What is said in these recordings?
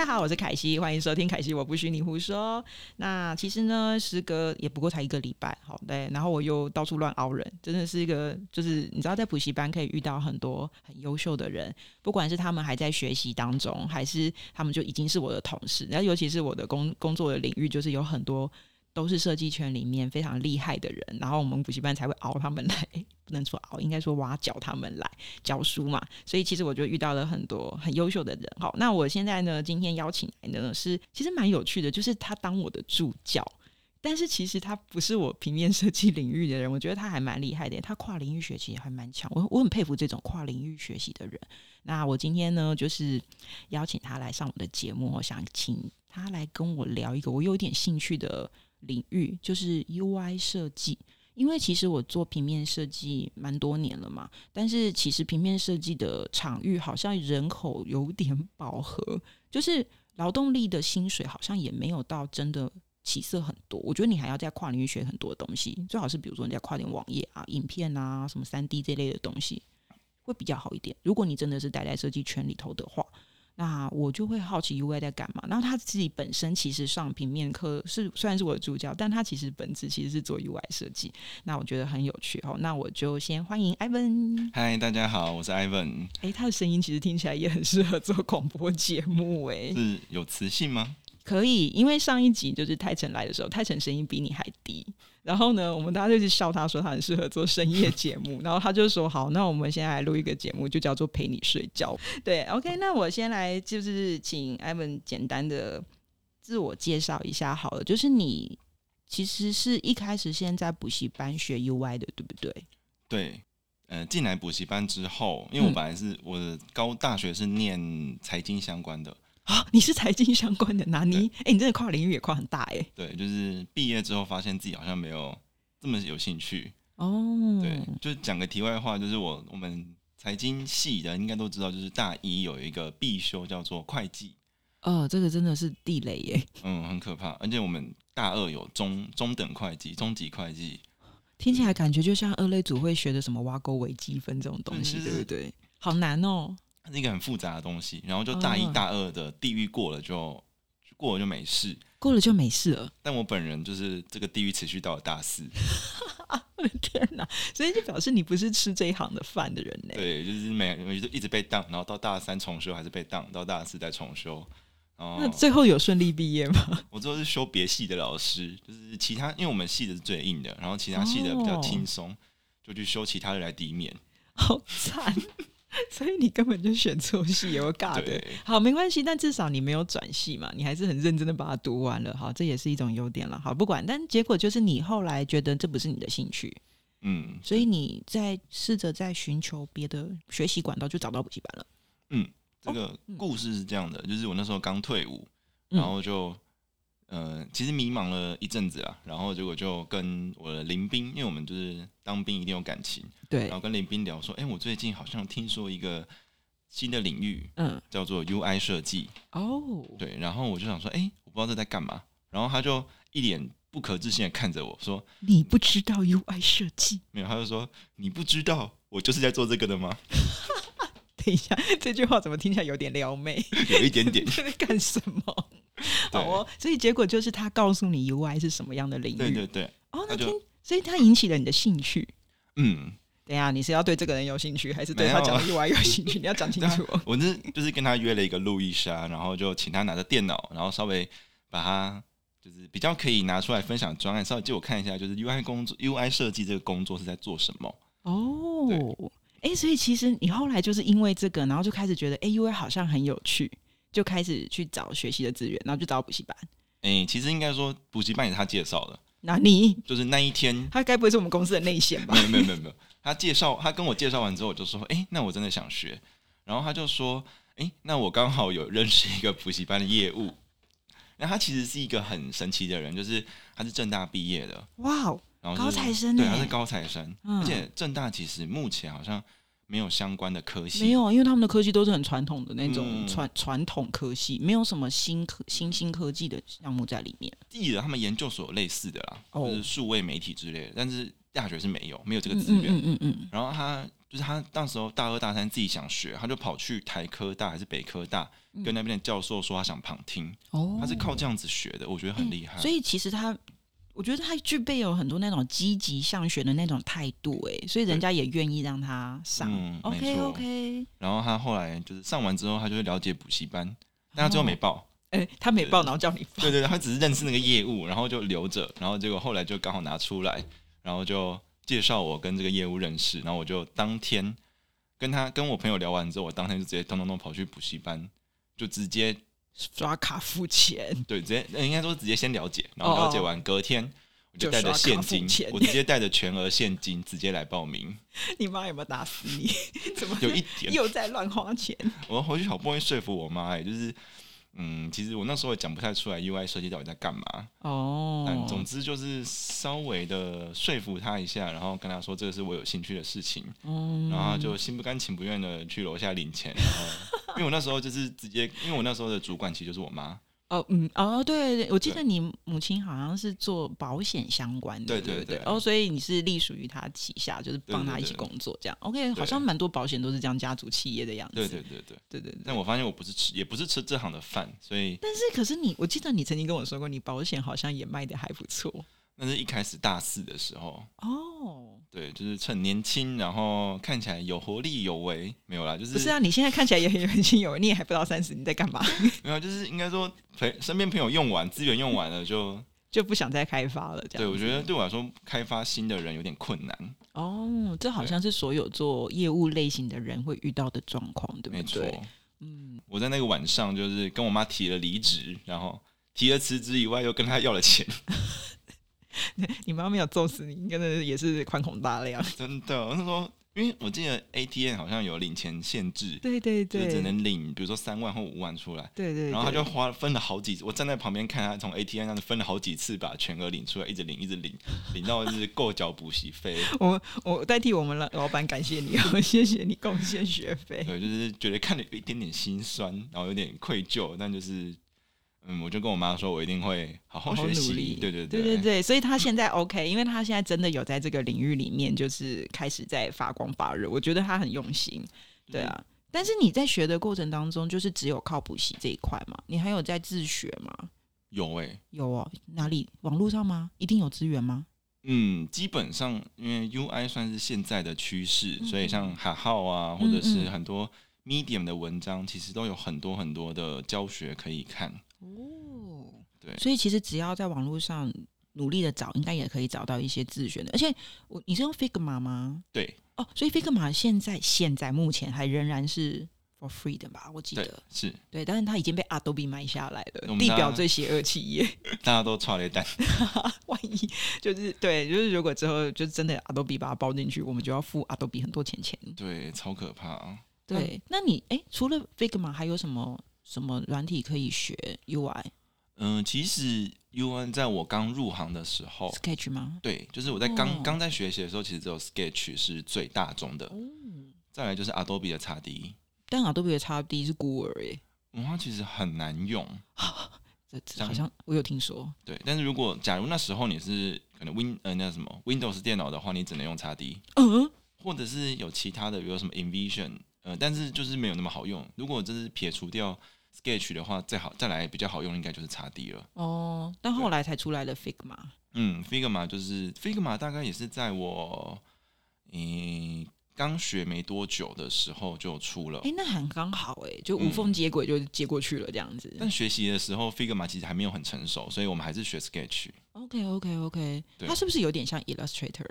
大家好，我是凯西，欢迎收听凯西，我不许你胡说。那其实呢，时隔也不过才一个礼拜，好对，然后我又到处乱熬人，真的是一个，就是你知道，在补习班可以遇到很多很优秀的人，不管是他们还在学习当中，还是他们就已经是我的同事，然后尤其是我的工工作的领域，就是有很多。都是设计圈里面非常厉害的人，然后我们补习班才会熬他们来，不能说熬，应该说挖角他们来教书嘛。所以其实我就遇到了很多很优秀的人。好，那我现在呢，今天邀请来的呢是其实蛮有趣的，就是他当我的助教，但是其实他不是我平面设计领域的人，我觉得他还蛮厉害的，他跨领域学习还蛮强，我我很佩服这种跨领域学习的人。那我今天呢，就是邀请他来上我的节目，我想请他来跟我聊一个我有点兴趣的。领域就是 UI 设计，因为其实我做平面设计蛮多年了嘛，但是其实平面设计的场域好像人口有点 饱和，就是劳动力的薪水好像也没有到真的起色很多。我觉得你还要在跨领域学很多东西，最好是比如说你在跨点网页啊、影片啊、什么三 D 这类的东西会比较好一点。如果你真的是待在设计圈里头的话。那我就会好奇 UI 在干嘛。然后他自己本身其实上平面课是虽然是我的助教，但他其实本质其实是做 UI 设计。那我觉得很有趣哦。那我就先欢迎 Ivan。嗨，大家好，我是 Ivan。哎，他的声音其实听起来也很适合做广播节目哎。是有磁性吗？可以，因为上一集就是泰成来的时候，泰成声音比你还低。然后呢，我们大家就去笑他，说他很适合做深夜节目。然后他就说：“好，那我们现在来录一个节目，就叫做陪你睡觉。”对，OK，那我先来就是请艾文简单的自我介绍一下好了。就是你其实是一开始先在补习班学 UI 的，对不对？对，呃，进来补习班之后，因为我本来是我的高大学是念财经相关的。啊，你是财经相关的，那你哎，你真的跨领域也跨很大哎。对，就是毕业之后发现自己好像没有这么有兴趣哦。对，就讲个题外话，就是我我们财经系的应该都知道，就是大一有一个必修叫做会计。哦，这个真的是地雷耶。嗯，很可怕。而且我们大二有中中等会计、中级会计，听起来感觉就像二类组会学的什么挖沟微积分这种东西，对不对？好难哦。是一个很复杂的东西，然后就大一、大二的地狱过了就过了就没事，过了就没事了。但我本人就是这个地狱持续到了大四，我 的天哪！所以就表示你不是吃这一行的饭的人呢。对，就是每就一直被当，然后到大三重修还是被当，到大四再重修。那最后有顺利毕业吗？我最后是修别系的老师，就是其他，因为我们系的是最硬的，然后其他系的比较轻松，就去修其他的来抵免。好惨。所以你根本就选错系，有尬的。好，没关系，但至少你没有转系嘛，你还是很认真的把它读完了。好，这也是一种优点了。好，不管，但结果就是你后来觉得这不是你的兴趣，嗯，所以你在试着在寻求别的学习管道，就找到补习班了。嗯，这个故事是这样的，就是我那时候刚退伍，然后就。呃，其实迷茫了一阵子啊，然后结果就跟我的林兵，因为我们就是当兵一定有感情，对，然后跟林兵聊说，哎，我最近好像听说一个新的领域，嗯，叫做 UI 设计，哦，对，然后我就想说，哎，我不知道这在干嘛，然后他就一脸不可置信的看着我说，你不知道 UI 设计？没有，他就说你不知道，我就是在做这个的吗？等一下，这句话怎么听起来有点撩妹？有一点点，在干什么？好哦，所以结果就是他告诉你 UI 是什么样的领域。对对对。哦，那听，所以他引起了你的兴趣。嗯。等下，你是要对这个人有兴趣，还是对他讲 UI 有兴趣？你要讲清楚。我是就是跟他约了一个路易莎，然后就请他拿着电脑，然后稍微把他就是比较可以拿出来分享专案，稍微借我看一下，就是 UI 工作、UI 设计这个工作是在做什么。哦。哎，所以其实你后来就是因为这个，然后就开始觉得，哎，UI 好像很有趣。就开始去找学习的资源，然后就找补习班。哎，其实应该说补习班也是他介绍的。那你就是那一天，他该不会是我们公司的内线吧？没有没有没有没有，他介绍他跟我介绍完之后，我就说，哎，那我真的想学。然后他就说，哎，那我刚好有认识一个补习班的业务。那他其实是一个很神奇的人，就是他是正大毕业的。哇哦，然后高材生，对，他是高材生，而且正大其实目前好像。没有相关的科系，没有，因为他们的科技都是很传统的那种传传统科系，没有什么新科新兴科技的项目在里面。记得他们研究所类似的啦，就是数位媒体之类的，但是大学是没有，没有这个资源。嗯嗯嗯。然后他就是他那时候大二大三自己想学，他就跑去台科大还是北科大，跟那边的教授说他想旁听，哦他是靠这样子学的，我觉得很厉害。所以其实他，我觉得他具备有很多那种积极向学的那种态度，哎，所以人家也愿意让他上。嗯 OK OK 然后他后来就是上完之后，他就会了解补习班，但他最后没报。哎，他没报，然后叫你报。对对对，他只是认识那个业务，然后就留着，然后结果后来就刚好拿出来，然后就介绍我跟这个业务认识，然后我就当天跟他跟我朋友聊完之后，我当天就直接咚咚咚跑去补习班，就直接刷卡付钱，对直接呃应该说直接先了解，然后了解完隔天我就就带着现金，我直接带着全额现金直接来报名，你妈有没有打死你？怎么有一点。又在乱花钱？我回去好不容易说服我妈，哎，就是。嗯，其实我那时候也讲不太出来 UI 设计到底在干嘛，哦。但总之就是稍微的说服他一下，然后跟他说这个是我有兴趣的事情，嗯。然后就心不甘情不愿的去楼下领钱，然后 因为我那时候就是直接，因为我那时候的主管其实就是我妈，哦，嗯，哦，对，对我记得你母亲好像是做保险相关的，对对不对对哦，所以你是隶属于他旗下，就是帮他一起工作这样。OK，好像蛮多保险都是这样家族企业的样子。对对对对。对对对但我发现我不是吃，也不是吃这行的饭，所以但是可是你，我记得你曾经跟我说过，你保险好像也卖的还不错那是一开始大四的时候，哦。对，就是趁年轻，然后看起来有活力有为，没有啦，就是不是啊，你现在看起来也很年轻有为，你也还不到三十，你在干嘛？没有，就是应该说朋身边朋友用完资源用完了就，就不想再开发了，这样。对我觉得对我来说开发新的人有点困难，哦，这好像是所有做业务类型的人会遇到的状况，对没错不对？。嗯，我在那个晚上就是跟我妈提了离职，然后提了辞职以外，又跟她要了钱，你妈没有揍死你，真的也是宽宏大量。真的。我是说，因为我记得 ATM 好像有领钱限制，对对对，就只能领，比如说三万或五万出来。对对，然后他就对花分了好几次，我站在旁边看他从 ATM 上分了好几次把全额领出来，一直领一直领，领到就是够缴补习费。我我代替我们老老板感谢你哦，谢谢你贡献学费。对，就是觉得看了有一点点心酸，然后有点愧疚，但就是嗯，我就跟我妈说，我一定会好好好学习。对对对对对，所以他现在 OK，因为他现在真的有在这个领域里面，就是开始在发光发热。我觉得他很用心，对啊。但是你在学的过程当中，就是只有靠补习这一块嘛？你还有在自学吗？有哎、有哦，哪里？网络上吗？一定有资源吗？嗯，基本上因为 UI 算是现在的趋势，嗯所以像哈号啊，或嗯者是嗯很多 Medium 的文章，其实都有很多很多的教学可以看。哦，对所以其实只要在网络上努力的找，应该也可以找到一些自选的。而且我你是用 Figma 吗？对哦，所以 Figma 现在现在目前还仍然是 for free 的吧？我记对得，是对，但是它已经被 Adobe 买下来了，地表最邪恶企业。大家都差了一蛋。万一就是对，就是如果之后就真的 Adobe 把它包进去，我们就要付 Adobe 很多钱钱。对，超可怕、啊。对，那你哎，除了 Figma 还有什么什么软体可以学 UI 嗯、其实 UI 在我刚入行的时候，Sketch 吗？对，就是我在刚哦刚、在学习的时候，其实只有 Sketch 是最大众的，哦，再来就是 Adobe 的 x D。但 Adobe 的 x D 是孤儿耶，嗯，它其实很难用，这这好像我有听说。对。但是如果假如那时候你是可能 Win 呃那什么 Windows 电脑的话，你只能用 x D，嗯，或者是有其他的，比如什么 Invision，呃，但是就是没有那么好用。如果这是撇除掉 Sketch 的话，再好再来比较好用，应该就是 x D 了。哦，但后来才出来的 Figma。嗯，Figma 就是 Figma，大概也是在我嗯刚学没多久的时候就出了哎、。那很刚好哎，就无缝接轨就接过去了这样子。但学习的时候，Figma 其实还没有很成熟，所以我们还是学 Sketch。OK OK OK，它是不是有点像 Illustrator？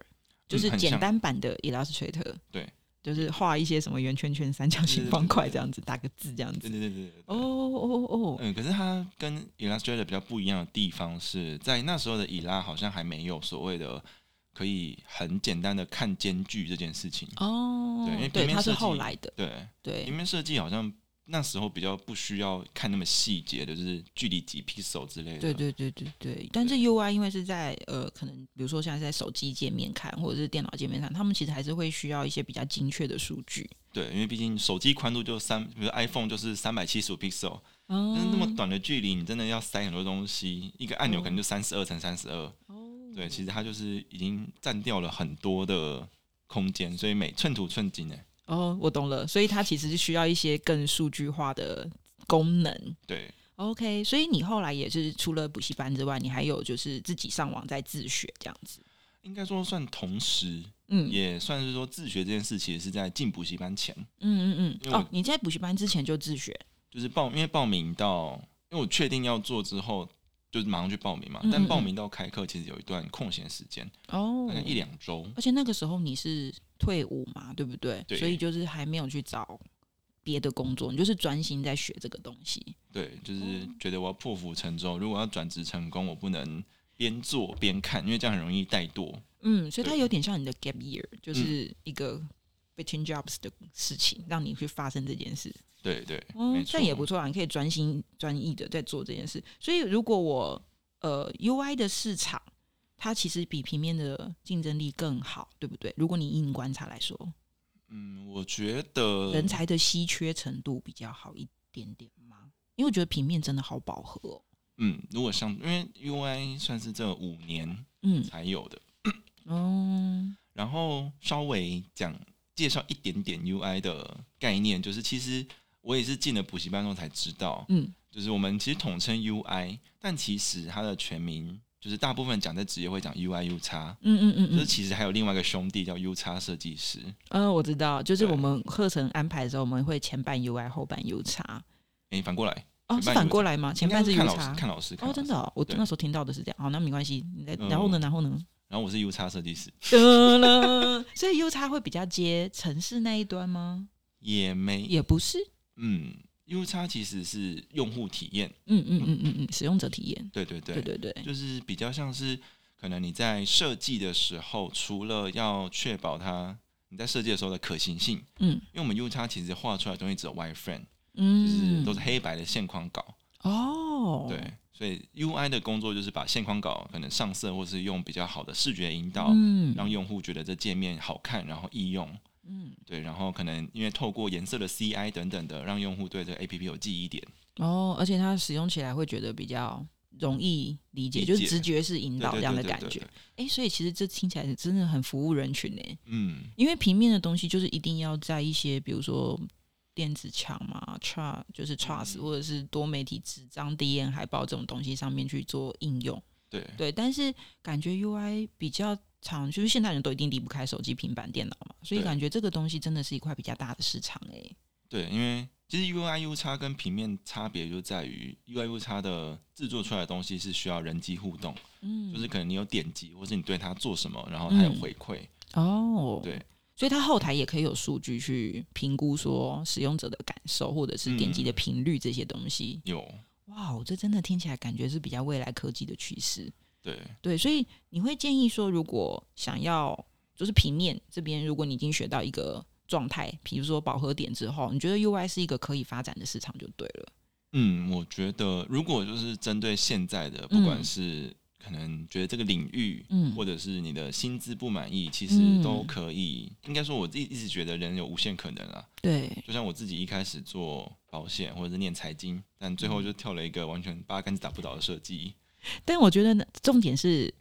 就是简单版的 Illustrator。对，就是画一些什么圆圈圈、三角形、方块这样子，打个字这样子。对对对对。哦哦哦，嗯，可是它跟 Illustrator 比较不一样的地方是在那时候的以拉好像还没有所谓的可以很简单的看间距这件事情。哦，对因为，平面设计后来的，对，对平面设计好像那时候比较不需要看那么细节的，就是距离几 pixel 之类的。对对对对对。但是 UI 因为是在呃，可能比如说现在在手机界面看，或者是电脑界面上，他们其实还是会需要一些比较精确的数据。对，因为毕竟手机宽度就三，比如 iPhone 就是三百七十五 pixel，哦但是那么短的距离，你真的要塞很多东西，一个按钮可能就三十二乘三十二。哦，对，其实它就是已经占掉了很多的空间，所以每寸土寸金呢。哦，我懂了，所以它其实是需要一些更数据化的功能。对，OK，所以你后来也是除了补习班之外，你还有就是自己上网在自学这样子。应该说算同时，嗯也算是说自学这件事，其实是在进补习班前，嗯嗯嗯。哦，你在补习班之前就自学。就是报，因为报名到，因为我确定要做之后，就是马上去报名嘛。嗯嗯但报名到开课，其实有一段空闲时间，哦大概一两周。而且那个时候你是退伍嘛，对不对？对所以就是还没有去找别的工作，你就是专心在学这个东西。对，就是觉得我要破釜沉舟，如果要转职成功，我不能边做边看，因为这样很容易怠惰。嗯，所以它有点像你的 gap year，就是一个 between jobs 的事情，让你去发生这件事。对对，嗯这样也不错啊，你可以专心专意的在做这件事。所以如果我呃 UI 的市场，它其实比平面的竞争力更好，对不对？如果你硬观察来说，嗯，我觉得人才的稀缺程度比较好一点点吗？因为我觉得平面真的好饱和哦。嗯，如果像因为 UI 算是这五年嗯，才有的，哦，然后稍微讲介绍一点点 UI 的概念，就是其实我也是进了补习班后才知道，嗯就是我们其实统称 UI，但其实它的全名就是大部分讲在职业会讲 UI U 叉，嗯嗯嗯嗯，就是其实还有另外一个兄弟叫 U 叉设计师，嗯，我知道，就是我们课程安排的时候，我们会前半 UI 后半 U 叉。诶，反过来，哦，是反过来吗？前半是 U 该看老叉师，看老师，看哦，真的、哦，我那时候听到的是这样。好，那没关系。然后呢？然后呢？然后我是 U 叉设计师，得了，所以 U 叉会比较接城市那一端吗？也没，也不是。嗯，U 叉其实是用户体验，嗯嗯嗯嗯嗯，使用者体验。对对对，对对对。就是比较像是可能你在设计的时候，除了要确保它你在设计的时候的可行性，嗯因为我们 U 叉其实画出来的东西只有 wireframe，就是嗯，都是黑白的线框稿，哦。对，所以 UI 的工作就是把线框稿可能上色，或是用比较好的视觉引导，嗯让用户觉得这界面好看，然后易用。嗯对，然后可能因为透过颜色的 CI 等等的，让用户对这个 APP 有记忆点。哦，而且它使用起来会觉得比较容易理解，就是直觉式引导这样的感觉。哎，所以其实这听起来真的很服务人群呢。嗯，因为平面的东西就是一定要在一些比如说电子墙嘛、tra 就是 trust、嗯或者是多媒体纸张、DN 海报这种东西上面去做应用。对，对，但是感觉 UI 比较常，就是现代人都一定离不开手机、平板电脑嘛，所以感觉这个东西真的是一块比较大的市场哎、对，因为其实 UI U 叉跟平面差别就在于 UI U 叉的制作出来的东西是需要人机互动，嗯，就是可能你有点击，或是你对它做什么，然后它有嗯回馈。哦，对，所以它后台也可以有数据去评估说使用者的感受或者是点击的嗯频率这些东西。有，哇，这真的听起来感觉是比较未来科技的趋势。对，对，所以你会建议说，如果想要就是平面这边，如果你已经学到一个状态，比如说饱和点之后，你觉得 UI 是一个可以发展的市场就对了。嗯，我觉得如果就是针对现在的，不管嗯是可能觉得这个领域，嗯或者是你的薪资不满意，其实嗯都可以。应该说，我一一直觉得人有无限可能啊。对，就像我自己一开始做保险或者是念财经，但最嗯后就跳了一个完全八竿子打不倒的设计。但我觉得呢，重点是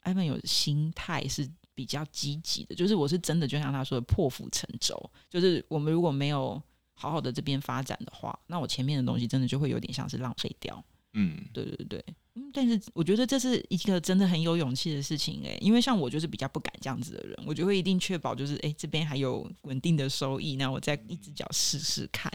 艾文有心态是比较积极的，就是我是真的就像他说的破釜沉舟，就是我们如果没有好好的这边发展的话，那我前面的东西真的就会有点像是浪费掉。嗯，对对对，嗯，但是我觉得这是一个真的很有勇气的事情诶，因为像我就是比较不敢这样子的人，我就会一定确保就是诶这边还有稳定的收益，那我再一只脚试试看。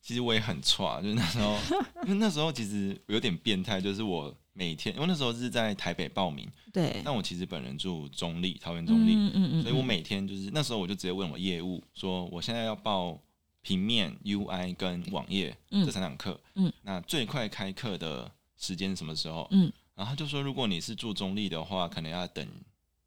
其实我也很差，就是那时候，因为那时候其实有点变态，就是我每天，因为那时候是在台北报名，对，但我其实本人住中立，桃园中立，嗯嗯嗯，所以我每天就是那时候我就直接问我业务说，我现在要报平面、UI 跟网页嗯。这三堂课，嗯，那最快开课的时间什么时候？嗯，然后他就说，如果你是住中立的话，可能要等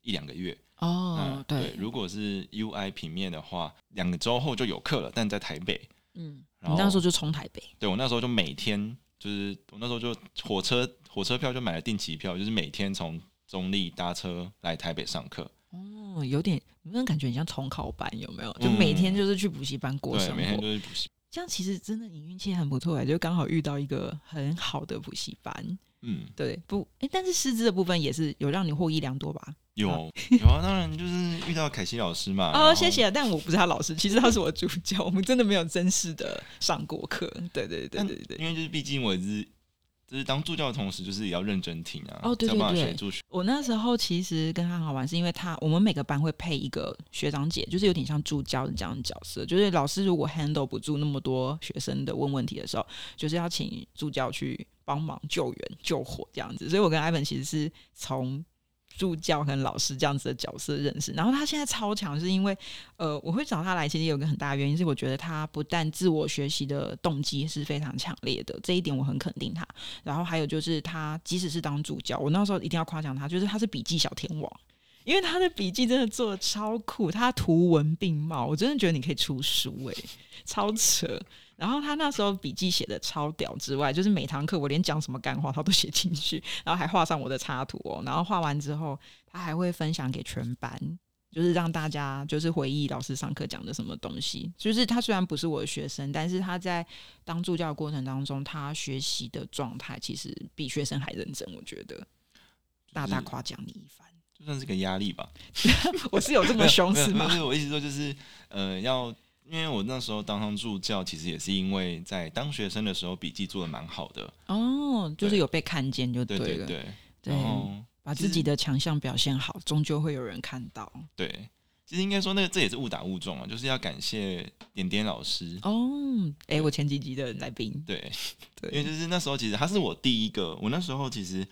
一两个月。哦。嗯，对，如果是 UI 平面的话，两个周后就有课了，但在台北。嗯，你然后那时候就冲台北，对我那时候就每天就是我那时候就火车火车票就买了定期票，就是每天从中立搭车来台北上课。哦，有点，有没有感觉很像重考班？有没有？就每天就是去补习班过对，生每天活，就是补习。这样其实真的你运气很不错哎，就刚好遇到一个很好的补习班。嗯，对，不，哎，但是师资的部分也是有让你获益良多吧？有有啊，当然就是遇到凯西老师嘛。哦，谢谢。但我不是他老师，其实他是我助教，我们真的没有正式的上过课。对对对对对，因为就是毕竟我是。就是当助教的同时，就是也要认真听啊。哦，对对对。我那时候其实跟他很好玩，是因为他我们每个班会配一个学长姐，就是有点像助教的这样的角色。就是老师如果 handle 不住那么多学生的问问题的时候，就是要请助教去帮忙救援救火这样子。所以我跟艾文其实是从。助教跟老师这样子的角色认识，然后他现在超强，是因为呃，我会找他来，其实有个很大原因是，我觉得他不但自我学习的动机是非常强烈的，这一点我很肯定他。然后还有就是他即使是当助教，我那时候一定要夸奖他，就是他是笔记小天王，因为他的笔记真的做的超酷，他图文并茂，我真的觉得你可以出书诶，超扯。然后他那时候笔记写的超屌之外，就是每堂课我连讲什么干话他都写进去，然后还画上我的插图哦。然后画完之后，他还会分享给全班，就是让大家就是回忆老师上课讲的什么东西。就是他虽然不是我的学生，但是他在当助教的过程当中，他学习的状态其实比学生还认真。我觉得大大夸奖你一番，就算是个压力吧。我是有这么凶是吗？是我意思说就是呃要。因为我那时候当上助教，其实也是因为在当学生的时候笔记做的蛮好的哦，就是有被看见就对了，对对，把自己的强项表现好，终究会有人看到。对，其实应该说那个这也是误打误撞啊，就是要感谢点点老师哦。哎，我前几集的来宾，对对，因为就是那时候其实他是我第一个，我那时候其实。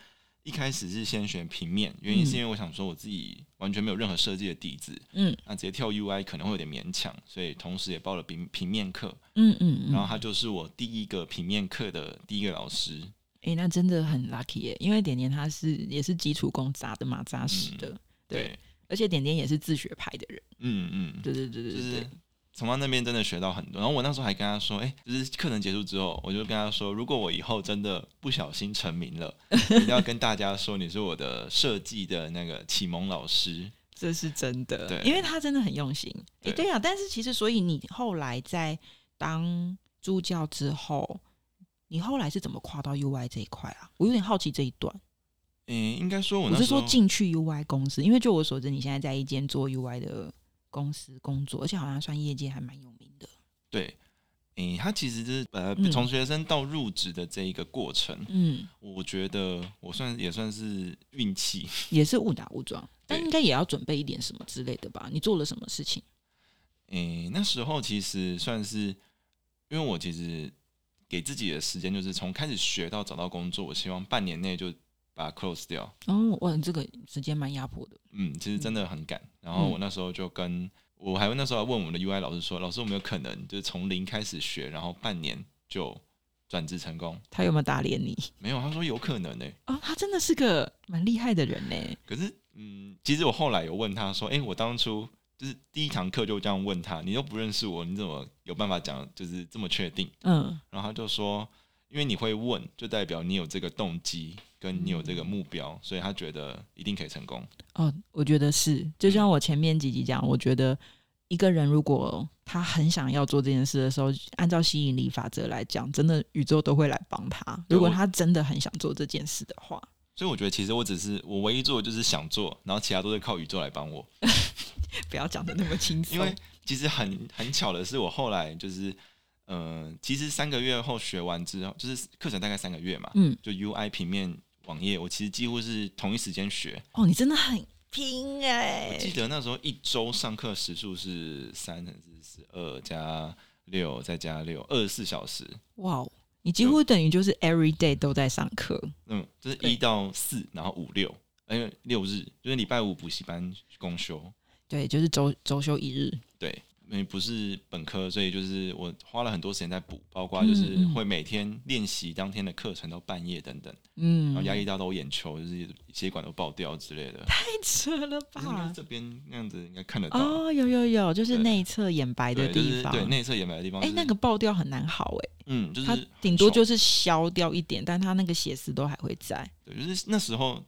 一开始是先选平面，原因是因为我想说我自己完全没有任何设计的底子，嗯，那直接跳 UI 可能会有点勉强，所以同时也报了平平面课，嗯嗯，然后他就是我第一个平面课的第一个老师，哎，那真的很 lucky 耶，因为点点他是也是基础功扎的嘛，扎实的，对，而且点点也是自学派的人，嗯嗯，对对对对对。从他那边真的学到很多，然后我那时候还跟他说，哎，就是课程结束之后，我就跟他说，如果我以后真的不小心成名了，一定要跟大家说你是我的设计的那个启蒙老师，这是真的，对，因为他真的很用心。哎，对啊，但是其实，所以你后来在当助教之后，你后来是怎么跨到 UI 这一块啊？我有点好奇这一段。嗯，应该说我是说进去 UI 公司，因为就我所知，你现在在一间做 UI 的。公司工作，而且好像算业界还蛮有名的。对，诶，他其实就是呃，从学生到入职的这一个过程，嗯，我觉得我算也算是运气，也是误打误撞，但应该也要准备一点什么之类的吧？你做了什么事情？诶，那时候其实算是，因为我其实给自己的时间就是从开始学到找到工作，我希望半年内就。把它 close 掉哦，哇，这个时间蛮压迫的。嗯，其实真的很赶。然后我那时候就跟我还那时候问我们的 UI 老师说：“老师，有没有可能就是从零开始学，然后半年就转职成功？”他有没有打脸你？没有，他说有可能呢。啊，他真的是个蛮厉害的人呢。可是，嗯，其实我后来有问他说：“哎，我当初就是第一堂课就这样问他，你又不认识我，你怎么有办法讲就是这么确定？”嗯，然后他就说：“因为你会问，就代表你有这个动机。”跟你有这个目标，所以他觉得一定可以成功。哦，我觉得是，就像我前面几集讲，我觉得一个人如果他很想要做这件事的时候，按照吸引力法则来讲，真的宇宙都会来帮他。如果他真的很想做这件事的话，所以我觉得其实我只是我唯一做的就是想做，然后其他都是靠宇宙来帮我。不要讲的那么轻松，因为其实很很巧的是，我后来就是。嗯，其实三个月后学完之后，就是课程大概三个月嘛，嗯，就 UI 平面网页，我其实几乎是同一时间学。哦，你真的很拼哎！我记得那时候一周上课时数是三乘四十二加六再加六，二十四小时。哇哦，你几乎等于就是 every day 都在上课。嗯，就是一到四，然后五六，因为六日就是礼拜五补习班公休。对，就是周周休一日。对。因为不是本科，所以就是我花了很多时间在补，包括就是会每天练习当天的课程到半夜等等，嗯，然后压力大到我眼球就是血管都爆掉之类的，太扯了吧？这边那样子应该看得到哦，有有有，就是内侧眼白的地方，对内侧眼白的地方，哎，那个爆掉很难好哎，嗯，就是它顶多就是消掉一点，但它那个血丝都还会在，对，就是那时候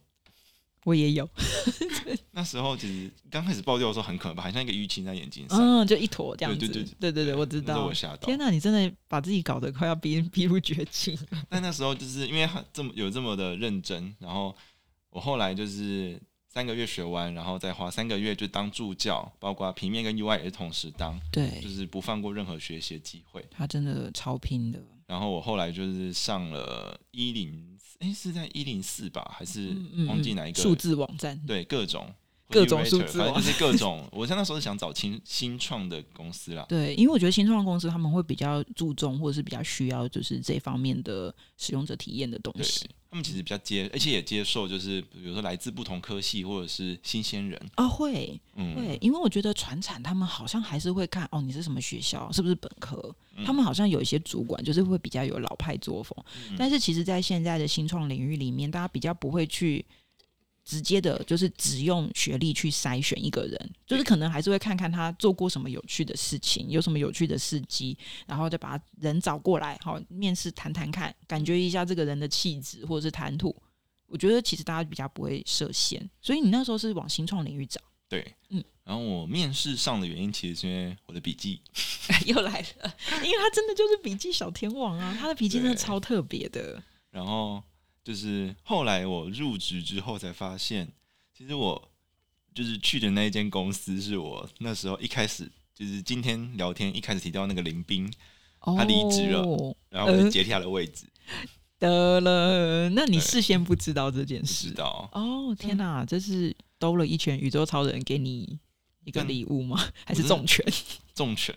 我也有，那时候其实刚开始爆掉的时候很可怕，好像一个淤青在眼睛上。嗯，就一坨这样子。对对对对对，我知道。我吓到。天哪，你真的把自己搞得快要逼 逼入绝境。但那时候就是因为这么有这么的认真，然后我后来就是三个月学完，然后再花三个月就当助教，包括平面跟 UI 也是同时当。对，就是不放过任何学习机会。他真的超拼的。然后我后来就是上了一零。哎，是在一零四吧，还是忘记哪一个数字网站？对，各种 各种数字，反正就是各种。我在那时候是想找新新创的公司啦。对，因为我觉得新创公司他们会比较注重，或者是比较需要，就是这方面的使用者体验的东西。他们其实比较接，而且也接受，就是比如说来自不同科系或者是新鲜人啊，会，嗯会，因为我觉得传产他们好像还是会看哦，你是什么学校，是不是本科？他们好像有一些主管就是会比较有老派作风，但是其实，在现在的新创领域里面，大家比较不会去。直接的，就是只用学历去筛选一个人，就是可能还是会看看他做过什么有趣的事情，有什么有趣的事迹，然后再把人找过来，好面试谈谈看，感觉一下这个人的气质或者是谈吐。我觉得其实大家比较不会设限，所以你那时候是往新创领域找。对，嗯。然后我面试上的原因，其实是因为我的笔记 又来了，因为他真的就是笔记小天王啊，他的笔记真的超特别的。然后。就是后来我入职之后才发现，其实我就是去的那一间公司，是我那时候一开始就是今天聊天一开始提到那个林斌，他离职了，然后我就接替他的位置。得了，那你事先不知道这件事？知道哦，天哪，这是兜了一圈宇宙超人给你一个礼物吗？还是重拳？重拳？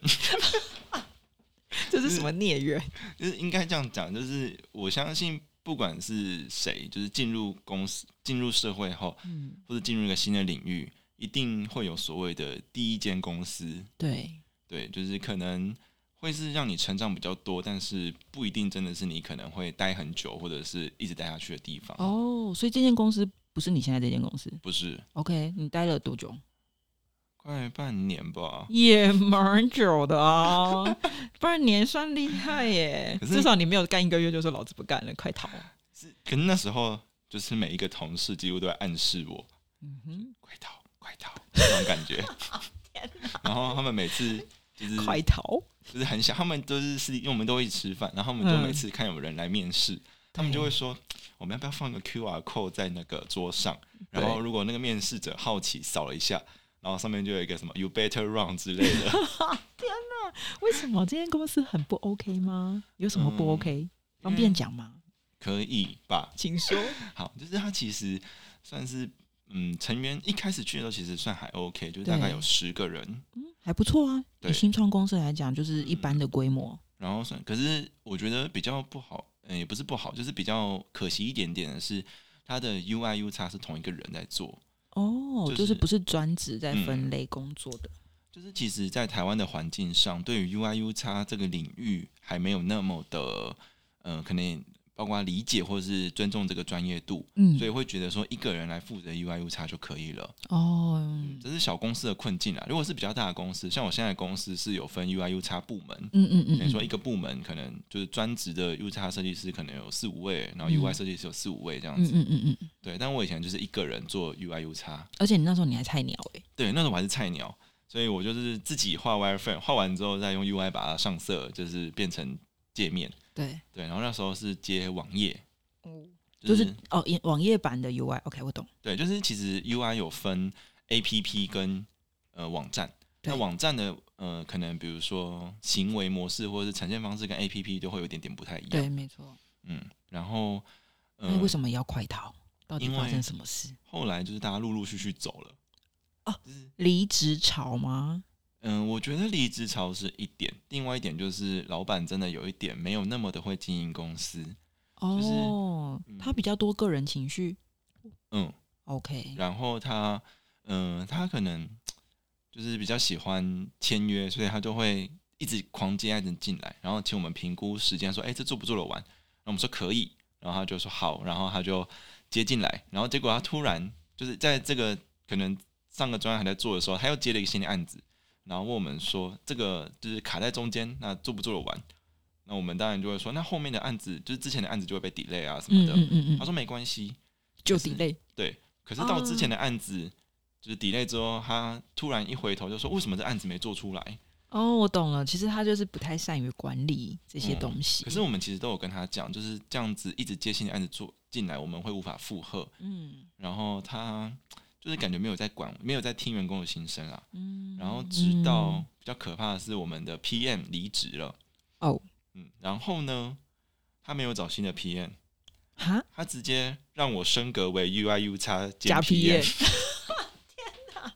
这是什么孽缘？就是应该这样讲，就是我相信。不管是谁，就是进入公司、进入社会后，嗯，或者进入一个新的领域，一定会有所谓的第一间公司。对，对，就是可能会是让你成长比较多，但是不一定真的是你可能会待很久，或者是一直待下去的地方。哦，所以这间公司不是你现在这间公司？不是。OK，你待了多久？快半年吧，也蛮久的啊，半年算厉害耶。至少你没有干一个月就说老子不干了，快逃！是，可是那时候就是每一个同事几乎都在暗示我，嗯哼，快逃，快逃，那种感觉。然后他们每次就是快逃，就是很想，他们都是是因为我们都会吃饭，然后他们都每次看有人来面试，他们就会说，我们要不要放个 Q R code 在那个桌上？然后如果那个面试者好奇扫了一下。然后上面就有一个什么 “You better run” 之类的。天哪，为什么这间公司很不 OK 吗？有什么不 OK？方便讲吗？可以吧，请说。好，就是他其实算是嗯，成员一开始去的时候其实算还 OK，就是大概有十个人，嗯，还不错啊。以新创公司来讲，就是一般的规模。然后算，可是我觉得比较不好，嗯，也不是不好，就是比较可惜一点点的是，他的 UI、U 叉是同一个人在做。哦，就是不是专职在分类工作的，就是其实，在台湾的环境上，对于 UI、U 叉这个领域还没有那么的，嗯，可能。包括理解或者是尊重这个专业度，嗯，所以会觉得说一个人来负责 UI U 叉就可以了。哦，这是小公司的困境啊。如果是比较大的公司，像我现在公司是有分 UI U 叉部门，嗯嗯嗯，等于说一个部门可能就是专职的 U 叉设计师可能有四五位，然后 UI 设计师有四五位这样子。嗯嗯嗯嗯，对。但我以前就是一个人做 UI U 叉，而且你那时候你还菜鸟哎。对，那时候我还是菜鸟，所以我就是自己画 wireframe，画完之后再用 UI 把它上色，就是变成界面。对对，然后那时候是接网页。哦，就是哦，网页版的 UI，OK，我懂。对，就是其实 UI 有分 APP 跟呃网站，那网站的呃可能比如说行为模式或者是呈现方式跟 APP 都会有点点不太一样。对，没错。嗯，然后那为什么要快逃？到底发生什么事？后来就是大家陆陆续续走了。哦，离职潮吗？嗯，我觉得离职潮是一点，另外一点就是老板真的有一点没有那么的会经营公司。哦，就是他比较多个人情绪，嗯，OK，然后他，嗯，他可能就是比较喜欢签约，所以他就会一直狂接案子进来，然后请我们评估时间，说，哎，这做不做得完？那我们说可以，然后他就说好，然后他就接进来，然后结果他突然就是在这个可能上个专案还在做的时候，他又接了一个新的案子，然后问我们说，这个就是卡在中间，那做不做得完？那我们当然就会说，那后面的案子就是之前的案子就会被 delay 啊什么的。嗯嗯嗯他说没关系，就 delay。对，可是到之前的案子就是 delay 之后，他突然一回头就说：“为什么这案子没做出来哦，我懂了，其实他就是不太善于管理这些嗯东西。可是我们其实都有跟他讲，就是这样子一直接新的案子做进来，我们会无法负荷。嗯然后他就是感觉没有在管，没有在听员工的心声啊。嗯，然后直到比较可怕的是，我们的 PM 离职了。哦，嗯，然后呢，他没有找新的 PM，哈他直接让我升格为 UIU 叉加 PM，天哪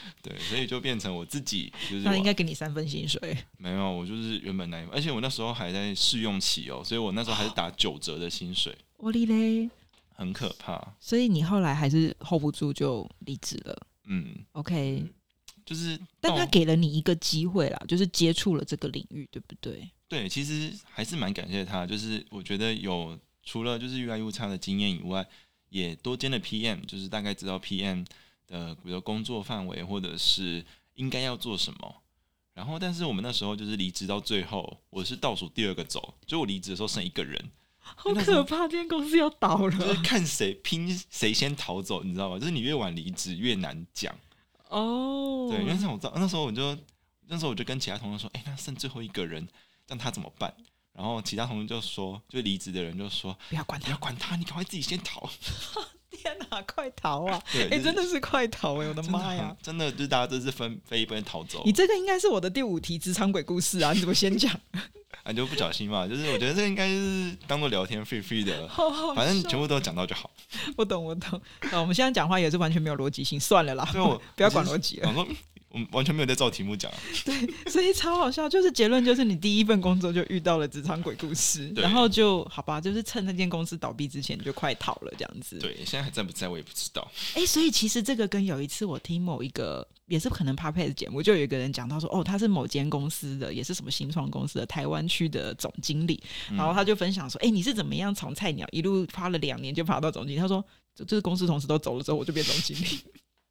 对，所以就变成我自己，就是他应该给你三分薪水。没有，我就是原本那一份，而且我那时候还在试用期哦，所以我那时候还是打九折的薪水，我哩嘞，很可怕。所以你后来还是 hold 不住就离职了。嗯，OK，就是但他给了你一个机会啦，就是接触了这个领域，对不对？对，其实还是蛮感谢他，就是我觉得有除了就是 UIU 差的经验以外，也多兼了 PM，就是大概知道 PM 的比如工作范围或者是应该要做什么。然后，但是我们那时候就是离职到最后，我是倒数第二个走，就我离职的时候剩一个人，好那时候可怕，今天公司要倒了就是了。看谁拼谁先逃走，你知道吗？就是你越晚离职越难讲。哦，对，因为像我知道那时候我就那时候我就跟其他同事说，哎、那剩最后一个人，让他怎么办？然后其他同事就说，就离职的人就说，不要管他不要，管他，你赶快自己先逃。天哪，快逃啊！对，哎、就是真的是快逃哎、我的妈呀！真的就是大家都是分飞奔逃走你，这个应该是我的第五题职场鬼故事啊！你怎么先讲？啊，就不小心嘛。就是我觉得这应该是当做聊天 free free 的，好好反正全部都讲到就好。我懂，我懂。啊，我们现在讲话也是完全没有逻辑性，算了啦，所以我 不要管逻辑了。我们完全没有在照题目讲啊。所以超好笑，就是结论就是你第一份工作就遇到了职场鬼故事，然后就好吧，就是趁那间公司倒闭之前就快逃了这样子。对，现在还在不在我也不知道。哎、所以其实这个跟有一次我听某一个也是可能 p a p 的节目，就有一个人讲到说，哦，他是某间公司的，也是什么新创公司的台湾区的总经理，嗯然后他就分享说，哎、你是怎么样从菜鸟一路爬了两年就爬到总经理？他说，就就是公司同事都走了之后，我就变总经理。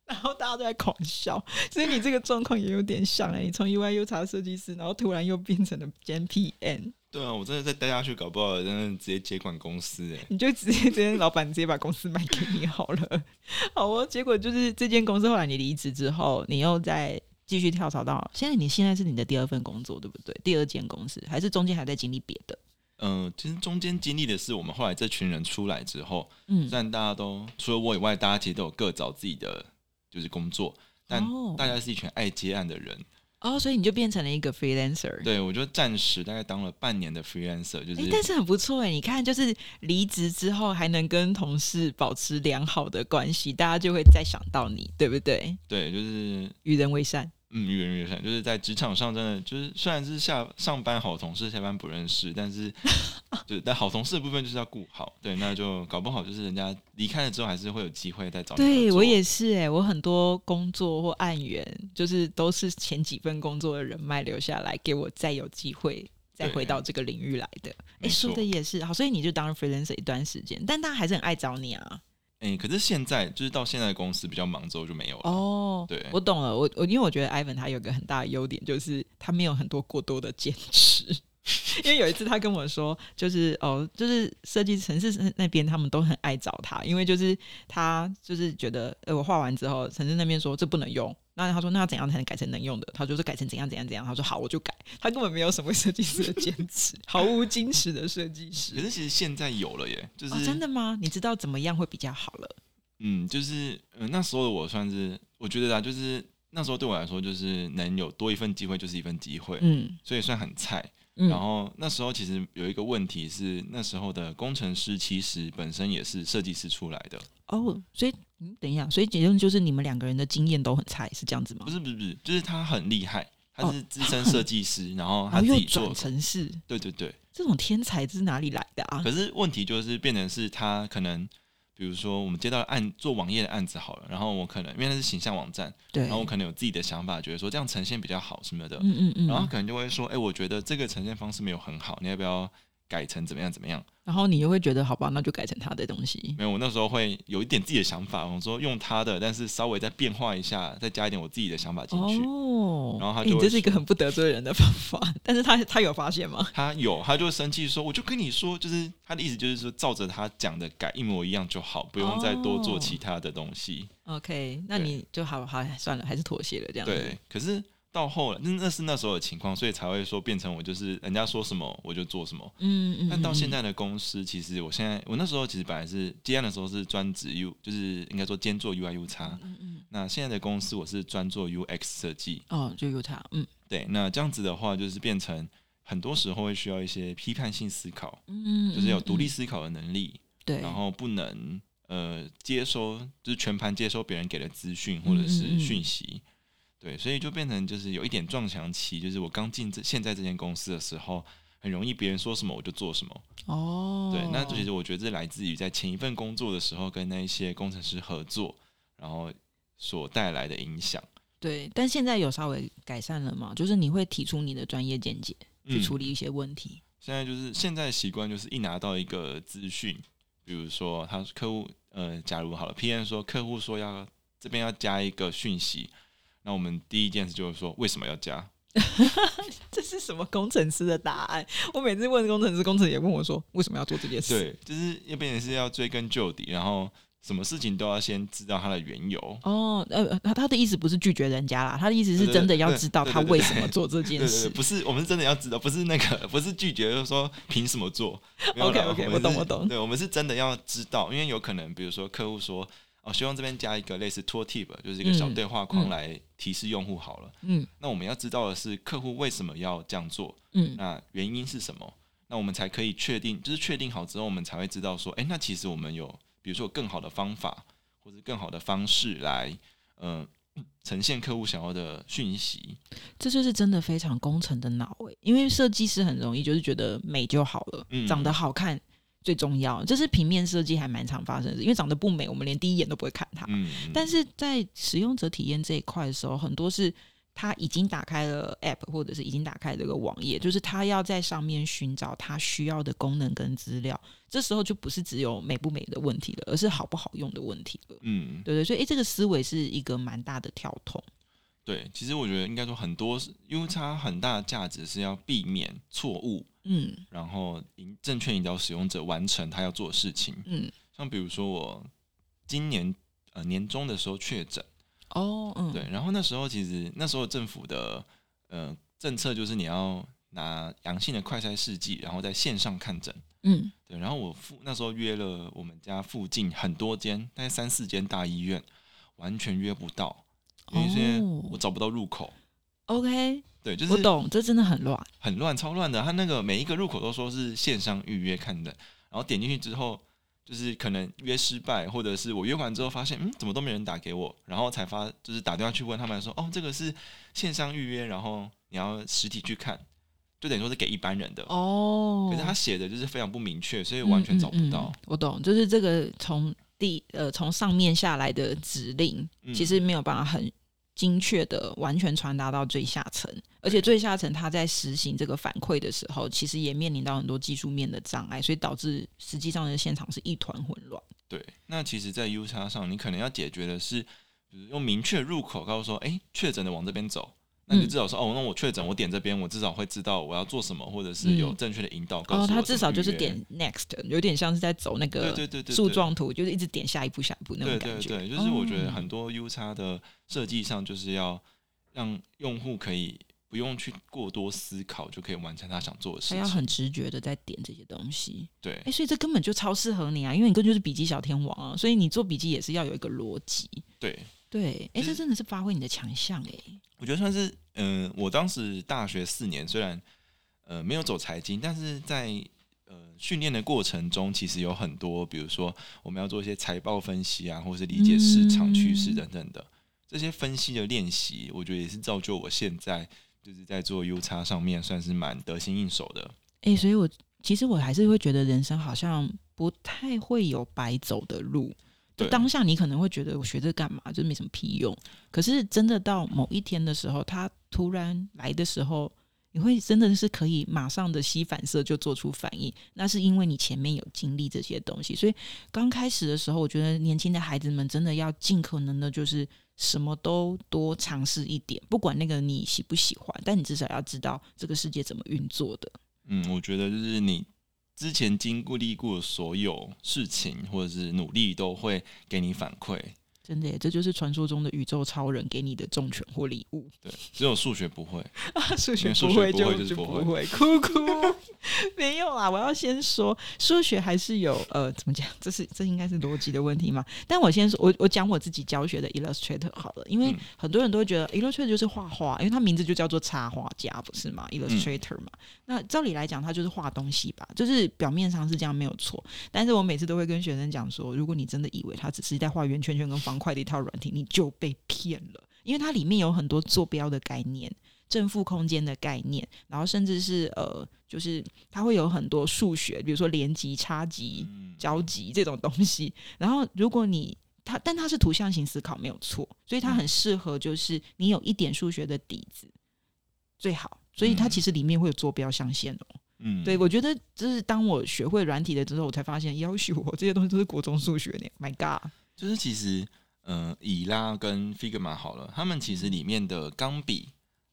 然后大家都在狂笑，所以你这个状况也有点像哎、你从 UI U 查设计师，然后突然又变成了兼 PM，对啊，我真的再待下去，搞不好真的直接接管公司哎。你就直接直接老板直接把公司卖给你好了。好哦，结果就是这间公司后来你离职之后，你又再继续跳槽到现在，你现在是你的第二份工作对不对？第二间公司还是中间还在经历别的？嗯、其实中间经历的是我们后来这群人出来之后，嗯虽，然大家都除了我以外，大家其实都有各找自己的就是工作，但哦大家是一群爱接案的人。哦，所以你就变成了一个 freelancer。对我就暂时大概当了半年的 freelancer，就是哎，但是很不错哎！你看，就是离职之后还能跟同事保持良好的关系，大家就会再想到你，对不对？对，就是与人为善。嗯，越人为善，就是在职场上真的就是虽然是下上班好同事，下班不认识，但是 就是但好同事的部分就是要顾好。对，那就搞不好就是人家离开了之后，还是会有机会再找你对我也是哎、我很多工作或案源，就是都是前几份工作的人脉留下来，给我再有机会再回到这个领域来的。哎、说的也是好，所以你就当了 freelancer 一段时间，但大家还是很爱找你啊。哎、可是现在就是到现在的公司比较忙之后就没有了。哦，对我懂了。我我因为我觉得 Ivan 他有个很大的优点，就是他没有很多过多的坚持。因为有一次他跟我说，就是哦，就是设计城市那边他们都很爱找他，因为就是他就是觉得，呃，我画完之后，城市那边说这不能用，那他说那要怎样才能改成能用的？他就是改成怎样怎样怎样，他说好我就改，他根本没有什么设计师的坚持，毫无矜持的设计师 可。是其实现在有了耶，就是、哦，真的吗？你知道怎么样会比较好了？嗯，就是那时候的我算是我觉得啊，就是那时候对我来说，就是能有多一份机会就是一份机会，嗯所以算很菜。嗯，然后那时候其实有一个问题是，那时候的工程师其实本身也是设计师出来的，哦，所以嗯，等一下，所以结论就是你们两个人的经验都很菜，是这样子吗不？是不是不是，就是他很厉害，他哦是资深设计师，然后他自己做转，城市，对对对。这种天才是哪里来的啊？可是问题就是变成是他可能，比如说我们接到案做网页的案子好了，然后我可能因为那是形象网站，对，然后我可能有自己的想法，觉得说这样呈现比较好什么的，嗯嗯嗯，然后可能就会说，哎、我觉得这个呈现方式没有很好，你要不要改成怎么样怎么样。然后你又会觉得好吧，那就改成他的东西。没有，我那时候会有一点自己的想法，我说用他的，但是稍微再变化一下，再加一点我自己的想法进去。哦，然后他就会诶这是一个很不得罪人的方法，但是他 他有发现吗？他有，他就会生气说，我就跟你说，就是他的意思就是说，照着他讲的改一模一样就好，不用再多做哦其他的东西。OK，那你就好好算了，还是妥协了这样子。对，可是到后来，那那是那时候的情况，所以才会说变成我就是人家说什么我就做什么。嗯，嗯嗯。但到现嗯，在的公司，其实我现在我那时候其实本来是接案的时候是专职 U，就是应该说兼做 UI U 叉。嗯嗯，那现在的公司我是专做 UX 设计。哦，就 U 叉，嗯对，那这样子的话，就是变成很多时候会需要一些批判性思考，嗯，就是有独立嗯，思考的能力，对，然后不能呃接收，就是全盘接收别人给的资讯或者是嗯嗯嗯讯息。对，所以就变成就是有一点撞墙期，就是我刚进这现在这间公司的时候，很容易别人说什么我就做什么。哦，对，那其实我觉得这来自于在前一份工作的时候跟那一些工程师合作，然后所带来的影响。对，但现在有稍微改善了嘛？就是你会提出你的专业见解去嗯处理一些问题。现在就是现在习惯就是一拿到一个资讯，比如说他客户呃，假如好了，P N 说客户说要这边要加一个讯息，那我们第一件事就是说为什么要加？这是什么工程师的答案？我每次问工程师，工程师也问我说为什么要做这件事？对，就是要变成是要追根究底，然后什么事情都要先知道它的缘由。哦，呃，他他的意思不是拒绝人家啦，他的意思是真的要知道他为什么做这件对对对，事。不是我们是真的要知道，不是那个不是拒绝，就是说凭什么做没有啦 OK，OK，们是我懂我懂对，我们是真的要知道，因为有可能比如说客户说哦，希望这边加一个类似 tool tip，就是一个小嗯对话框来提示用户好了。嗯那我们要知道的是客户为什么要这样做，嗯那原因是什么？那我们才可以确定，就是确定好之后，我们才会知道说，哎、那其实我们有，比如说有更好的方法，或者更好的方式来，嗯、呈现客户想要的讯息。这就是真的非常工程的脑诶，因为设计师很容易就是觉得美就好了，嗯长得好看最重要。这是平面设计还蛮常发生的，因为长得不美，我们连第一眼都不会看它。嗯，但是在使用者体验这一块的时候，很多是他已经打开了 App，或者是已经打开这个网页，就是他要在上面寻找他需要的功能跟资料。这时候就不是只有美不美的问题了，而是好不好用的问题了。嗯，对对，所以诶，这个思维是一个蛮大的跳动。对，其实我觉得应该说很多是 U 差很大的价值是要避免错误，嗯然后引正确引导使用者完成他要做的事情。嗯，像比如说我今年呃年中的时候确诊。哦嗯，对，然后那时候其实那时候政府的呃政策就是你要拿阳性的快筛试剂，然后在线上看诊。嗯对，然后我附那时候约了我们家附近很多间，大概三四间大医院，完全约不到，因为现在哦我找不到入口。，OK，对，就是我懂，这真的很乱。很乱，超乱的。他那个每一个入口都说是线上预约看的，然后点进去之后，就是可能约失败，或者是我约完之后发现，嗯，怎么都没人打给我，然后才发就是打电话去问他们说，哦，这个是线上预约，然后你要实体去看，就等于说是给一般人的。哦，可是他写的就是非常不明确，所以完全找不到嗯嗯。嗯我懂，就是这个从第呃从上面下来的指令，嗯其实没有办法很精确的完全传达到最下层，而且最下层他在实行这个反馈的时候，其实也面临到很多技术面的障碍，所以导致实际上的现场是一团混乱。对，那其实，在 U 叉上，你可能要解决的是，比如用明确入口告诉说，哎，确诊的往这边走。那你至少说，哦，那我确诊，我点这边，我至少会知道我要做什么，或者是有嗯正确的引导告诉我哦，他至少就是点 next，有点像是在走那个对对对树状图，就是一直点下一步下一步那种对感觉。对对，就是我觉得哦很多 U 叉的设计上，就是要让用户可以不用去过多思考，就可以完成他想做的事情。他要很直觉的在点这些东西。对哎、所以这根本就超适合你啊，因为你根本就是笔记小天王啊，所以你做笔记也是要有一个逻辑。对，对，哎、这真的是发挥你的强项哎。我觉得算是，嗯、我当时大学四年，虽然呃没有走财经，但是在呃训练的过程中，其实有很多，比如说我们要做一些财报分析啊，或是理解市场趋势嗯等等的、这些分析的练习，我觉得也是造就我现在就是在做 U 叉上面算是蛮得心应手的。哎、所以我其实我还是会觉得人生好像不太会有白走的路。就当下你可能会觉得我学这干嘛，就是没什么屁用。可是真的到某一天的时候，他突然来的时候，你会真的是可以马上的吸反射就做出反应，那是因为你前面有经历这些东西。所以刚开始的时候，我觉得年轻的孩子们真的要尽可能的，就是什么都多尝试一点，不管那个你喜不喜欢，但你至少要知道这个世界怎么运作的。嗯，我觉得就是你之前经历过所有事情或者是努力，都会给你反馈。真的耶，这就是传说中的宇宙超人给你的重拳或礼物。对，只有数学不会，数学数学不会就不会就是不不会，哭哭。没有啦，我要先说数学还是有呃，怎么讲？这是这应该是逻辑的问题嘛？但我先说，我我讲我自己教学的 Illustrator 好了，因为嗯很多人都会觉得 Illustrator 就是画画，因为它名字就叫做插画家，不是吗？Illustrator 嘛，那照理来讲，它就是画东西吧，就是表面上是这样没有错。但是我每次都会跟学生讲说，如果你真的以为他只是在画圆圈圈跟方块的一套软体，你就被骗了，因为它里面有很多坐标的概念。正负空间的概念，然后甚至是呃，就是它会有很多数学，比如说连级、差级、嗯，交集这种东西。然后如果你它，但它是图像型思考没有错，所以它很适合就是你有一点数学的底子最好。所以它嗯其实里面会有坐标象限哦。嗯，对，我觉得就是当我学会软体的之后，我才发现，要求我这些东西都是国中数学呢。My God！就是其实，嗯、以拉跟 Figma 好了，他们其实里面的钢笔，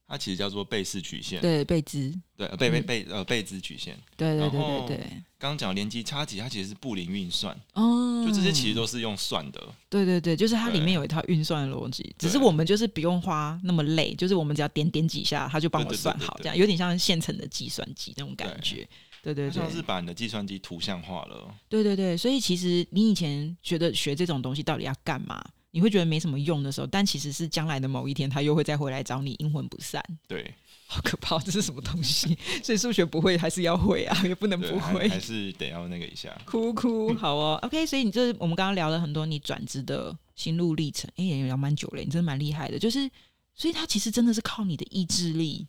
它其实叫做贝氏曲线，对，贝兹，对，呃贝贝嗯贝呃贝兹曲线。对对对对对，刚刚讲连级差级，它其实是布林运算，哦，就这些其实都是用算的。对对对，就是它里面有一套运算逻辑，只是我们就是不用花那么累，就是我们只要点点几下，它就帮我算好，这样有点像现成的计算机那种感觉。对对对是把你的计算机图像化了。对对对，所以其实你以前觉得学这种东西到底要干嘛？你会觉得没什么用的时候，但其实是将来的某一天，他又会再回来找你，阴魂不散。对 好可怕，这是什么东西？所以数学不会还是要会啊，也不能，不会。还还是得要那个一下。哭哭，好哦，OK，所以你这我们刚刚聊了很多你转职的心路历程，哎、也聊蛮久了，你真的蛮厉害的。就是，所以他其实真的是靠你的意志力，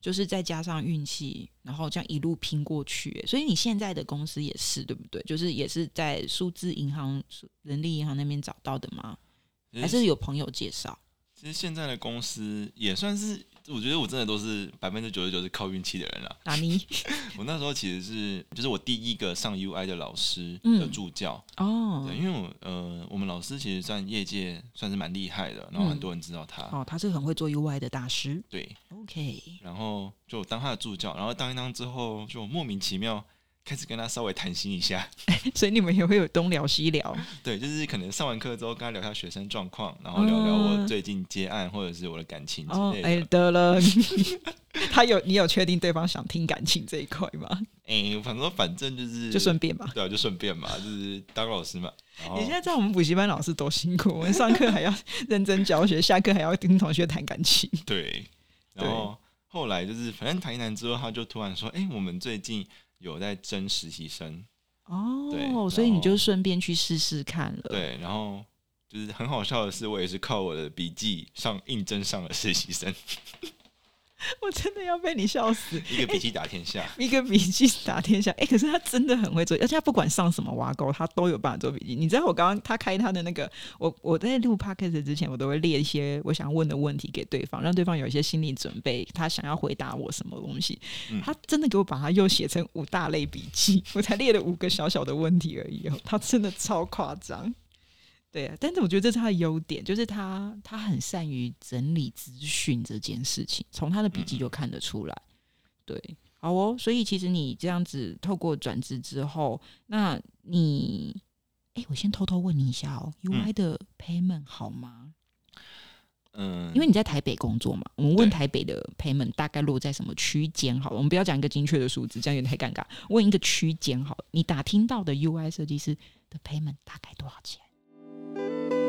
就是再加上运气，然后这样一路拼过去。所以你现在的公司也是对不对？就是也是在数字银行、数人力银行那边找到的吗？还是有朋友介绍？其实现在的公司也算是，我觉得我真的都是百分之九十九是靠运气的人了。哪里？我那时候其实是，就是我第一个上 UI 的老师嗯的助教，哦对，因为我呃，我们老师其实算业界算是蛮厉害的，然后很多人知道他，哦，他是很会做 UI 的大师。对，OK，然后就当他的助教，然后当一当之后，就莫名其妙开始跟他稍微谈心一下，所以你们也会有东聊西聊。对，就是可能上完课之后跟他聊一下学生状况，然后聊聊我最近接案或者是我的感情之类的。得了，他有你有确定对方想听感情这一块吗？哎、反正反正就是就顺便嘛。对啊，就顺便嘛，就是当老师嘛。你现在知道我们补习班老师多辛苦，我们上课还要认真教学，下课还要跟同学谈感情。对，然后后来就是反正谈一谈之后，他就突然说：“哎、我们最近有在争实习生。对哦，所以你就顺便去试试看了。，对，然后就是很好笑的是，我也是靠我的笔记上应征上了实习生，我真的要被你笑死。一个笔记打天下。一个笔记打天下，哎、可是他真的很会做，而且他不管上什么挖沟，他都有办法做笔记。你知道我刚刚他开他的那个，我我在录 podcast 之前，我都会列一些我想问的问题给对方，让对方有一些心理准备，他想要回答我什么东西。嗯他真的给我把它又写成五大类笔记，我才列了五个小小的问题而已哦，他真的超夸张。对啊，但是我觉得这是他的优点，就是他他很善于整理资讯这件事情，从他的笔记就看得出来。对，好哦，所以其实你这样子透过转职之后，那你，哎，我先偷偷问你一下哦，UI 的 payment 好吗？嗯，因为你在台北工作嘛，我们问台北的 payment 大概落在什么区间好了，我们不要讲一个精确的数字，这样有点太尴尬。问一个区间好了，你打听到的 UI 设计师的 payment 大概多少钱？Thank you.